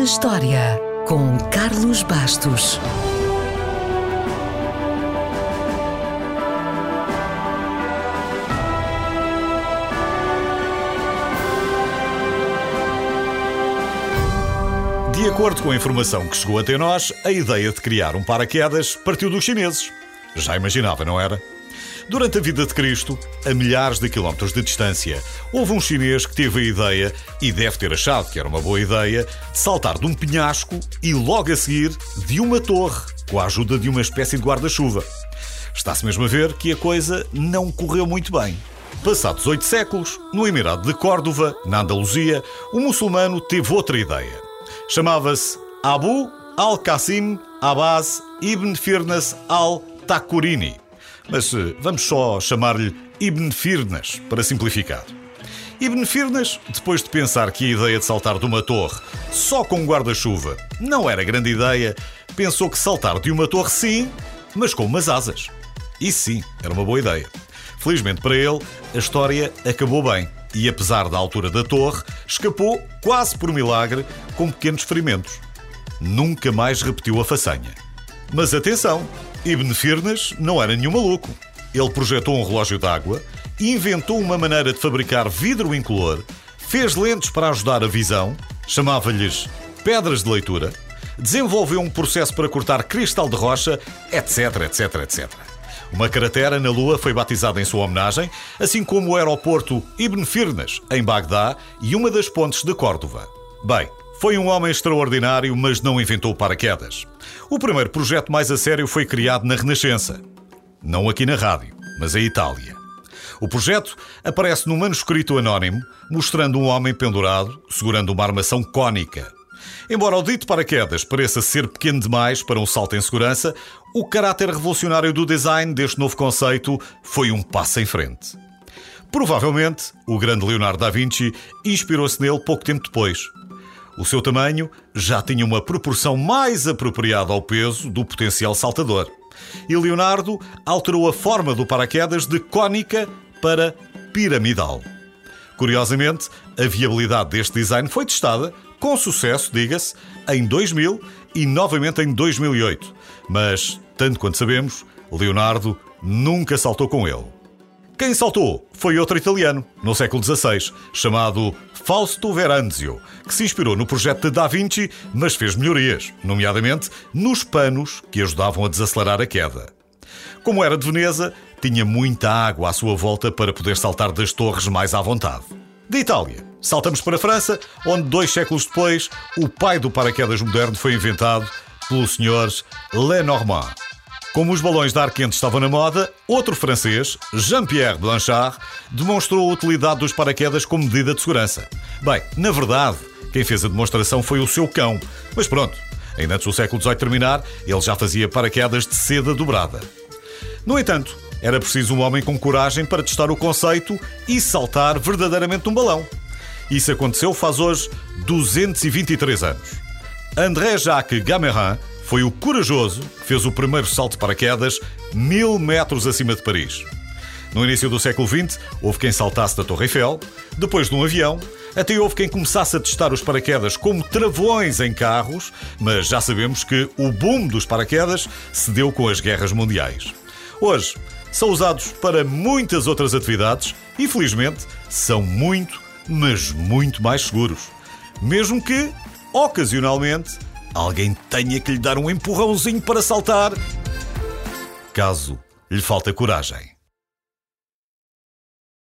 na História, com Carlos Bastos. De acordo com a informação que chegou até nós, a ideia de criar um paraquedas partiu dos chineses. Já imaginava, não era? Durante a vida de Cristo, a milhares de quilómetros de distância, houve um chinês que teve a ideia, e deve ter achado que era uma boa ideia, de saltar de um penhasco e logo a seguir de uma torre, com a ajuda de uma espécie de guarda-chuva. Está-se mesmo a ver que a coisa não correu muito bem. Passados oito séculos, no Emirado de Córdoba, na Andaluzia, o muçulmano teve outra ideia. Chamava-se Abu al-Qasim Abbas ibn Firnas al-Takurini. Mas eh, vamos só chamar-lhe Ibn Firnas, para simplificar. Ibn Firnas, depois de pensar que a ideia de saltar de uma torre só com um guarda-chuva não era grande ideia, pensou que saltar de uma torre sim, mas com umas asas. Isso sim, era uma boa ideia. Felizmente para ele, a história acabou bem e, apesar da altura da torre, escapou quase por milagre com pequenos ferimentos. Nunca mais repetiu a façanha. Mas atenção, Ibn Firnas não era nenhum maluco. Ele projetou um relógio d'água, inventou uma maneira de fabricar vidro incolor, fez lentes para ajudar a visão, chamava-lhes pedras de leitura, desenvolveu um processo para cortar cristal de rocha, etc, etc, etc. Uma cratera na Lua foi batizada em sua homenagem, assim como o aeroporto Ibn Firnas, em Bagdá, e uma das pontes de Córdoba. Bem, foi um homem extraordinário, mas não inventou paraquedas. O primeiro projeto mais a sério foi criado na Renascença. Não aqui na rádio, mas em Itália. O projeto aparece num manuscrito anónimo, mostrando um homem pendurado, segurando uma armação cônica. Embora o dito paraquedas pareça ser pequeno demais para um salto em segurança, o caráter revolucionário do design deste novo conceito foi um passo em frente. Provavelmente, o grande Leonardo da Vinci inspirou-se nele pouco tempo depois. O seu tamanho já tinha uma proporção mais apropriada ao peso do potencial saltador. E Leonardo alterou a forma do paraquedas de cônica para piramidal. Curiosamente, a viabilidade deste design foi testada, com sucesso, diga-se, em 2000 e novamente em 2008. Mas, tanto quanto sabemos, Leonardo nunca saltou com ele. Quem saltou foi outro italiano, no século XVI, chamado Fausto Veranzio, que se inspirou no projeto de Da Vinci, mas fez melhorias, nomeadamente nos panos que ajudavam a desacelerar a queda. Como era de Veneza, tinha muita água à sua volta para poder saltar das torres mais à vontade. De Itália, saltamos para a França, onde dois séculos depois, o pai do paraquedas moderno foi inventado pelo Sr. Lenormand. Como os balões de ar quente estavam na moda, outro francês, Jean-Pierre Blanchard, demonstrou a utilidade dos paraquedas como medida de segurança. Bem, na verdade, quem fez a demonstração foi o seu cão. Mas pronto, ainda antes do século XVIII terminar, ele já fazia paraquedas de seda dobrada. No entanto, era preciso um homem com coragem para testar o conceito e saltar verdadeiramente um balão. Isso aconteceu faz hoje 223 anos. André Jacques Gamerin foi o corajoso que fez o primeiro salto de paraquedas mil metros acima de Paris. No início do século XX, houve quem saltasse da Torre Eiffel, depois de um avião, até houve quem começasse a testar os paraquedas como travões em carros, mas já sabemos que o boom dos paraquedas se deu com as guerras mundiais. Hoje, são usados para muitas outras atividades e, felizmente, são muito, mas muito mais seguros. Mesmo que, ocasionalmente, alguém tenha que lhe dar um empurrãozinho para saltar, caso lhe falte coragem.